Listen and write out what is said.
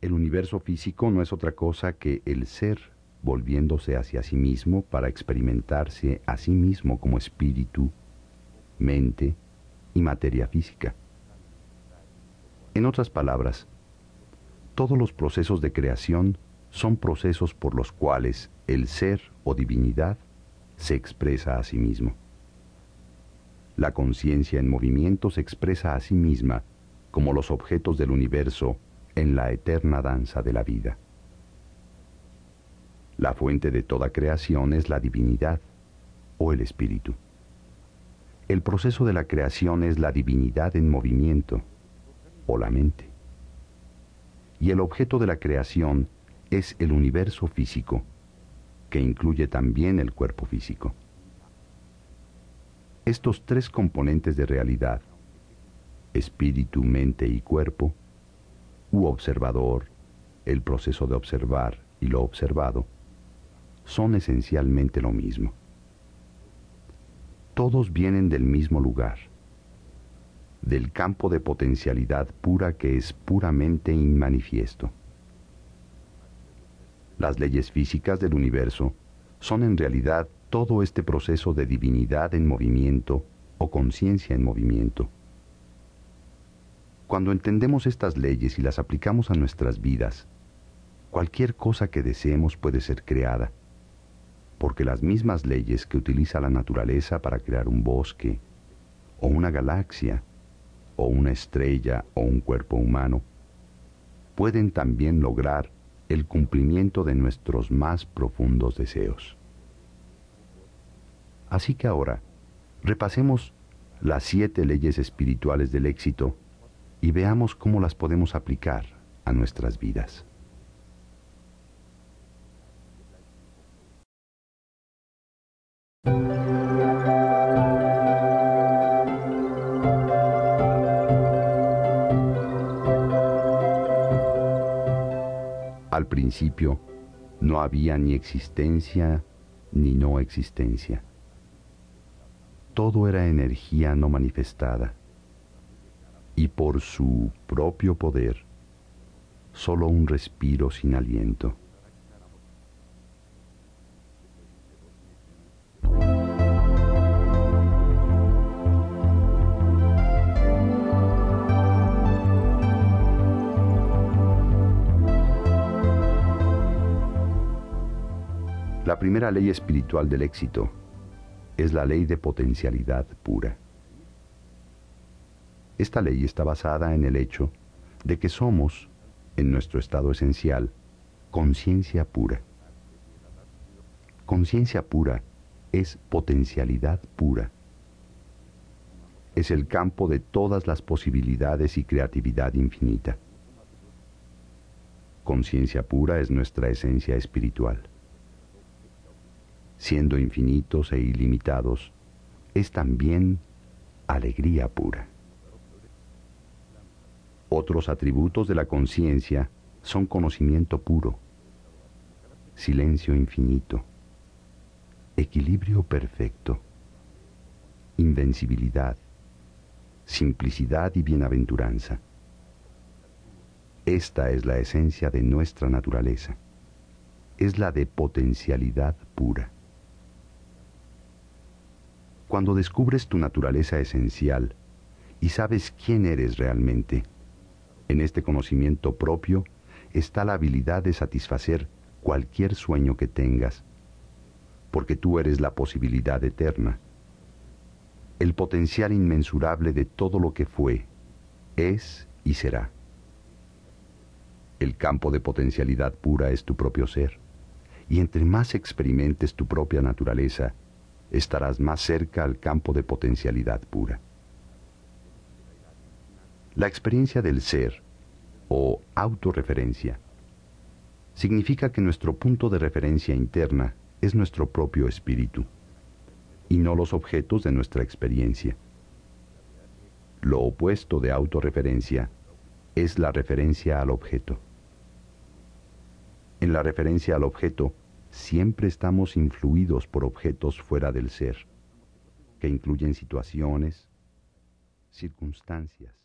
El universo físico no es otra cosa que el ser volviéndose hacia sí mismo para experimentarse a sí mismo como espíritu, mente y materia física. En otras palabras, todos los procesos de creación son procesos por los cuales el ser o divinidad se expresa a sí mismo. La conciencia en movimiento se expresa a sí misma como los objetos del universo en la eterna danza de la vida. La fuente de toda creación es la divinidad o el espíritu. El proceso de la creación es la divinidad en movimiento o la mente. Y el objeto de la creación es el universo físico, que incluye también el cuerpo físico. Estos tres componentes de realidad, espíritu, mente y cuerpo, u observador, el proceso de observar y lo observado, son esencialmente lo mismo. Todos vienen del mismo lugar, del campo de potencialidad pura que es puramente inmanifiesto. Las leyes físicas del universo son en realidad todo este proceso de divinidad en movimiento o conciencia en movimiento. Cuando entendemos estas leyes y las aplicamos a nuestras vidas, cualquier cosa que deseemos puede ser creada, porque las mismas leyes que utiliza la naturaleza para crear un bosque, o una galaxia, o una estrella, o un cuerpo humano, pueden también lograr el cumplimiento de nuestros más profundos deseos. Así que ahora, repasemos las siete leyes espirituales del éxito y veamos cómo las podemos aplicar a nuestras vidas. Al principio no había ni existencia ni no existencia. Todo era energía no manifestada y por su propio poder, solo un respiro sin aliento. La primera ley espiritual del éxito es la ley de potencialidad pura. Esta ley está basada en el hecho de que somos, en nuestro estado esencial, conciencia pura. Conciencia pura es potencialidad pura. Es el campo de todas las posibilidades y creatividad infinita. Conciencia pura es nuestra esencia espiritual siendo infinitos e ilimitados, es también alegría pura. Otros atributos de la conciencia son conocimiento puro, silencio infinito, equilibrio perfecto, invencibilidad, simplicidad y bienaventuranza. Esta es la esencia de nuestra naturaleza. Es la de potencialidad pura. Cuando descubres tu naturaleza esencial y sabes quién eres realmente, en este conocimiento propio está la habilidad de satisfacer cualquier sueño que tengas, porque tú eres la posibilidad eterna, el potencial inmensurable de todo lo que fue, es y será. El campo de potencialidad pura es tu propio ser, y entre más experimentes tu propia naturaleza, estarás más cerca al campo de potencialidad pura. La experiencia del ser, o autorreferencia, significa que nuestro punto de referencia interna es nuestro propio espíritu, y no los objetos de nuestra experiencia. Lo opuesto de autorreferencia es la referencia al objeto. En la referencia al objeto, siempre estamos influidos por objetos fuera del ser, que incluyen situaciones, circunstancias,